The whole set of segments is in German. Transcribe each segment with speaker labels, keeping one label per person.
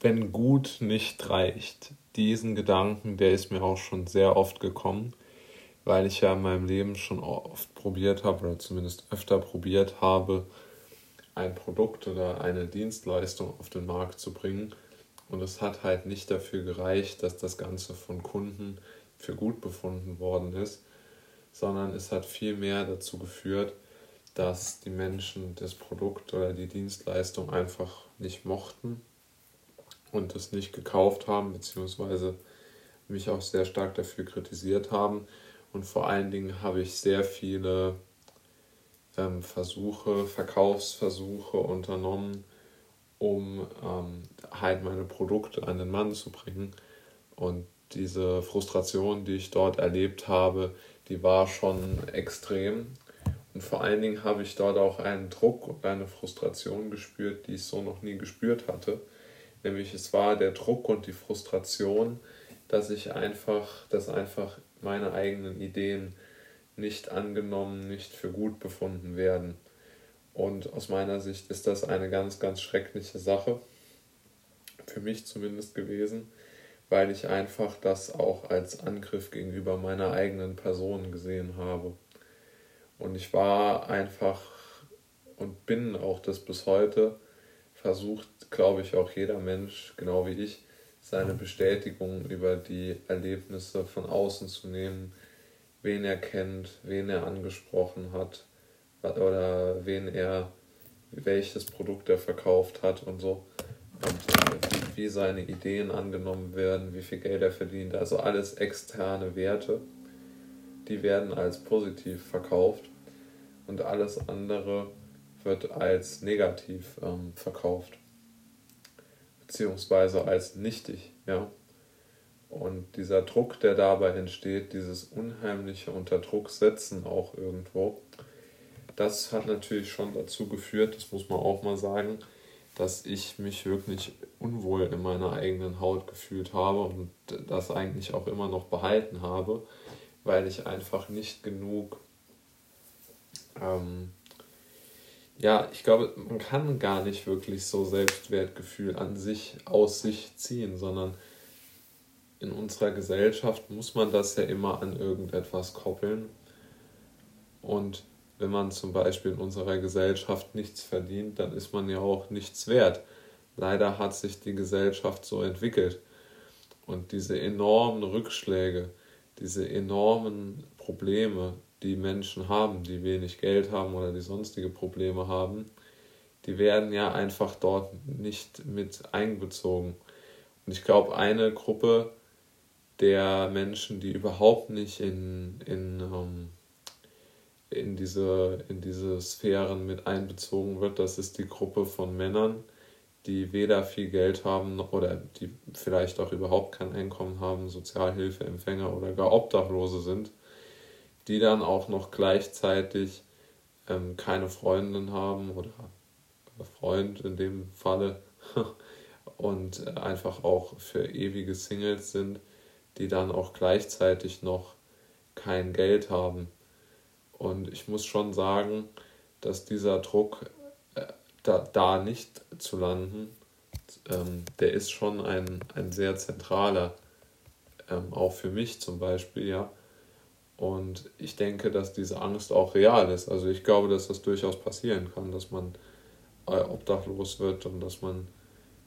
Speaker 1: wenn gut nicht reicht, diesen Gedanken, der ist mir auch schon sehr oft gekommen, weil ich ja in meinem Leben schon oft probiert habe oder zumindest öfter probiert habe, ein Produkt oder eine Dienstleistung auf den Markt zu bringen. Und es hat halt nicht dafür gereicht, dass das Ganze von Kunden für gut befunden worden ist, sondern es hat vielmehr dazu geführt, dass die Menschen das Produkt oder die Dienstleistung einfach nicht mochten und es nicht gekauft haben, beziehungsweise mich auch sehr stark dafür kritisiert haben. Und vor allen Dingen habe ich sehr viele ähm, Versuche, Verkaufsversuche unternommen, um ähm, halt meine Produkte an den Mann zu bringen. Und diese Frustration, die ich dort erlebt habe, die war schon extrem. Und vor allen Dingen habe ich dort auch einen Druck und eine Frustration gespürt, die ich so noch nie gespürt hatte. Nämlich es war der Druck und die Frustration, dass ich einfach, dass einfach meine eigenen Ideen nicht angenommen, nicht für gut befunden werden. Und aus meiner Sicht ist das eine ganz, ganz schreckliche Sache, für mich zumindest gewesen, weil ich einfach das auch als Angriff gegenüber meiner eigenen Person gesehen habe. Und ich war einfach und bin auch das bis heute, versucht, glaube ich, auch jeder Mensch, genau wie ich, seine Bestätigung über die Erlebnisse von außen zu nehmen, wen er kennt, wen er angesprochen hat oder wen er, welches Produkt er verkauft hat und so. Und wie, wie seine Ideen angenommen werden, wie viel Geld er verdient. Also alles externe Werte, die werden als positiv verkauft und alles andere wird als negativ ähm, verkauft. Beziehungsweise als nichtig, ja. Und dieser Druck, der dabei entsteht, dieses unheimliche Unterdruck setzen auch irgendwo, das hat natürlich schon dazu geführt, das muss man auch mal sagen, dass ich mich wirklich unwohl in meiner eigenen Haut gefühlt habe und das eigentlich auch immer noch behalten habe, weil ich einfach nicht genug, ähm, ja, ich glaube, man kann gar nicht wirklich so Selbstwertgefühl an sich aus sich ziehen, sondern in unserer Gesellschaft muss man das ja immer an irgendetwas koppeln. Und wenn man zum Beispiel in unserer Gesellschaft nichts verdient, dann ist man ja auch nichts wert. Leider hat sich die Gesellschaft so entwickelt. Und diese enormen Rückschläge, diese enormen Probleme, die Menschen haben, die wenig Geld haben oder die sonstige Probleme haben, die werden ja einfach dort nicht mit einbezogen. Und ich glaube, eine Gruppe, der Menschen, die überhaupt nicht in, in, ähm, in, diese, in diese Sphären mit einbezogen wird. Das ist die Gruppe von Männern, die weder viel Geld haben oder die vielleicht auch überhaupt kein Einkommen haben, Sozialhilfeempfänger oder gar Obdachlose sind, die dann auch noch gleichzeitig ähm, keine Freundin haben oder Freund in dem Falle und einfach auch für ewige Singles sind die dann auch gleichzeitig noch kein Geld haben. Und ich muss schon sagen, dass dieser Druck, äh, da, da nicht zu landen, ähm, der ist schon ein, ein sehr zentraler, ähm, auch für mich zum Beispiel, ja. Und ich denke, dass diese Angst auch real ist. Also ich glaube, dass das durchaus passieren kann, dass man äh, obdachlos wird und dass man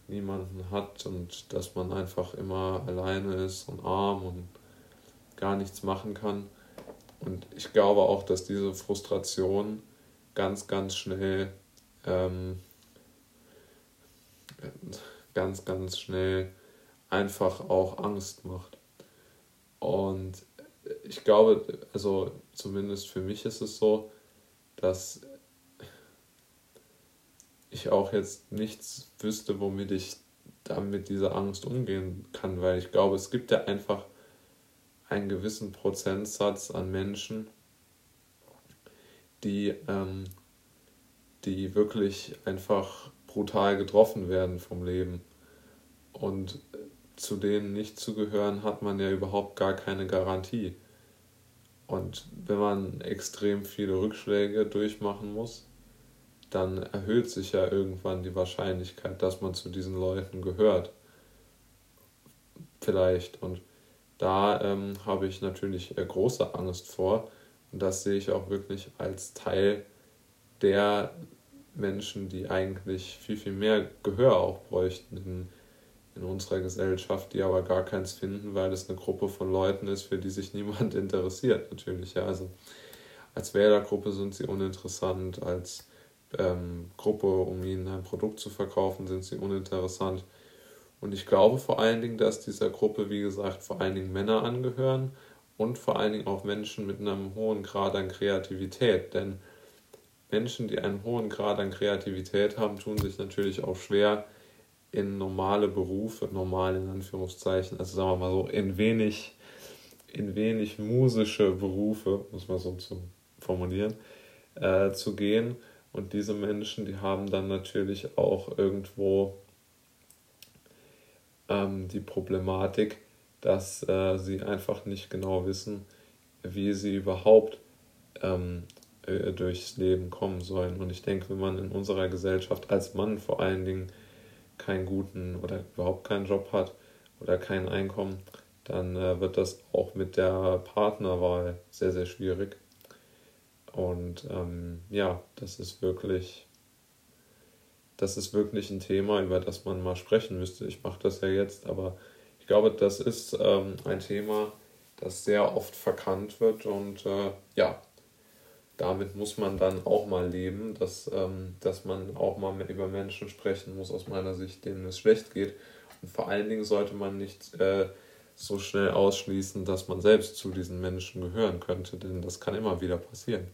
Speaker 1: niemanden hat und dass man einfach immer alleine ist und arm und gar nichts machen kann. Und ich glaube auch, dass diese Frustration ganz, ganz schnell, ähm, ganz, ganz schnell einfach auch Angst macht. Und ich glaube, also zumindest für mich ist es so, dass ich auch jetzt nichts wüsste, womit ich dann mit dieser Angst umgehen kann, weil ich glaube, es gibt ja einfach einen gewissen Prozentsatz an Menschen, die, ähm, die wirklich einfach brutal getroffen werden vom Leben. Und zu denen nicht zu gehören, hat man ja überhaupt gar keine Garantie. Und wenn man extrem viele Rückschläge durchmachen muss, dann erhöht sich ja irgendwann die Wahrscheinlichkeit, dass man zu diesen Leuten gehört. vielleicht. Und da ähm, habe ich natürlich äh, große Angst vor. Und das sehe ich auch wirklich als Teil der Menschen, die eigentlich viel, viel mehr Gehör auch bräuchten in, in unserer Gesellschaft, die aber gar keins finden, weil es eine Gruppe von Leuten ist, für die sich niemand interessiert, natürlich. Ja. Also als Wählergruppe sind sie uninteressant, als ähm, Gruppe, um ihnen ein Produkt zu verkaufen, sind sie uninteressant. Und ich glaube vor allen Dingen, dass dieser Gruppe, wie gesagt, vor allen Dingen Männer angehören und vor allen Dingen auch Menschen mit einem hohen Grad an Kreativität. Denn Menschen, die einen hohen Grad an Kreativität haben, tun sich natürlich auch schwer in normale Berufe, normal in Anführungszeichen, also sagen wir mal so, in wenig, in wenig musische Berufe, muss man so zu formulieren, äh, zu gehen. Und diese Menschen, die haben dann natürlich auch irgendwo ähm, die Problematik, dass äh, sie einfach nicht genau wissen, wie sie überhaupt ähm, äh, durchs Leben kommen sollen. Und ich denke, wenn man in unserer Gesellschaft als Mann vor allen Dingen keinen guten oder überhaupt keinen Job hat oder kein Einkommen, dann äh, wird das auch mit der Partnerwahl sehr, sehr schwierig. Und ähm, ja, das ist wirklich, das ist wirklich ein Thema, über das man mal sprechen müsste. Ich mache das ja jetzt, aber ich glaube, das ist ähm, ein Thema, das sehr oft verkannt wird und äh, ja, damit muss man dann auch mal leben, dass, ähm, dass man auch mal über Menschen sprechen muss, aus meiner Sicht, denen es schlecht geht. Und vor allen Dingen sollte man nicht äh, so schnell ausschließen, dass man selbst zu diesen Menschen gehören könnte, denn das kann immer wieder passieren.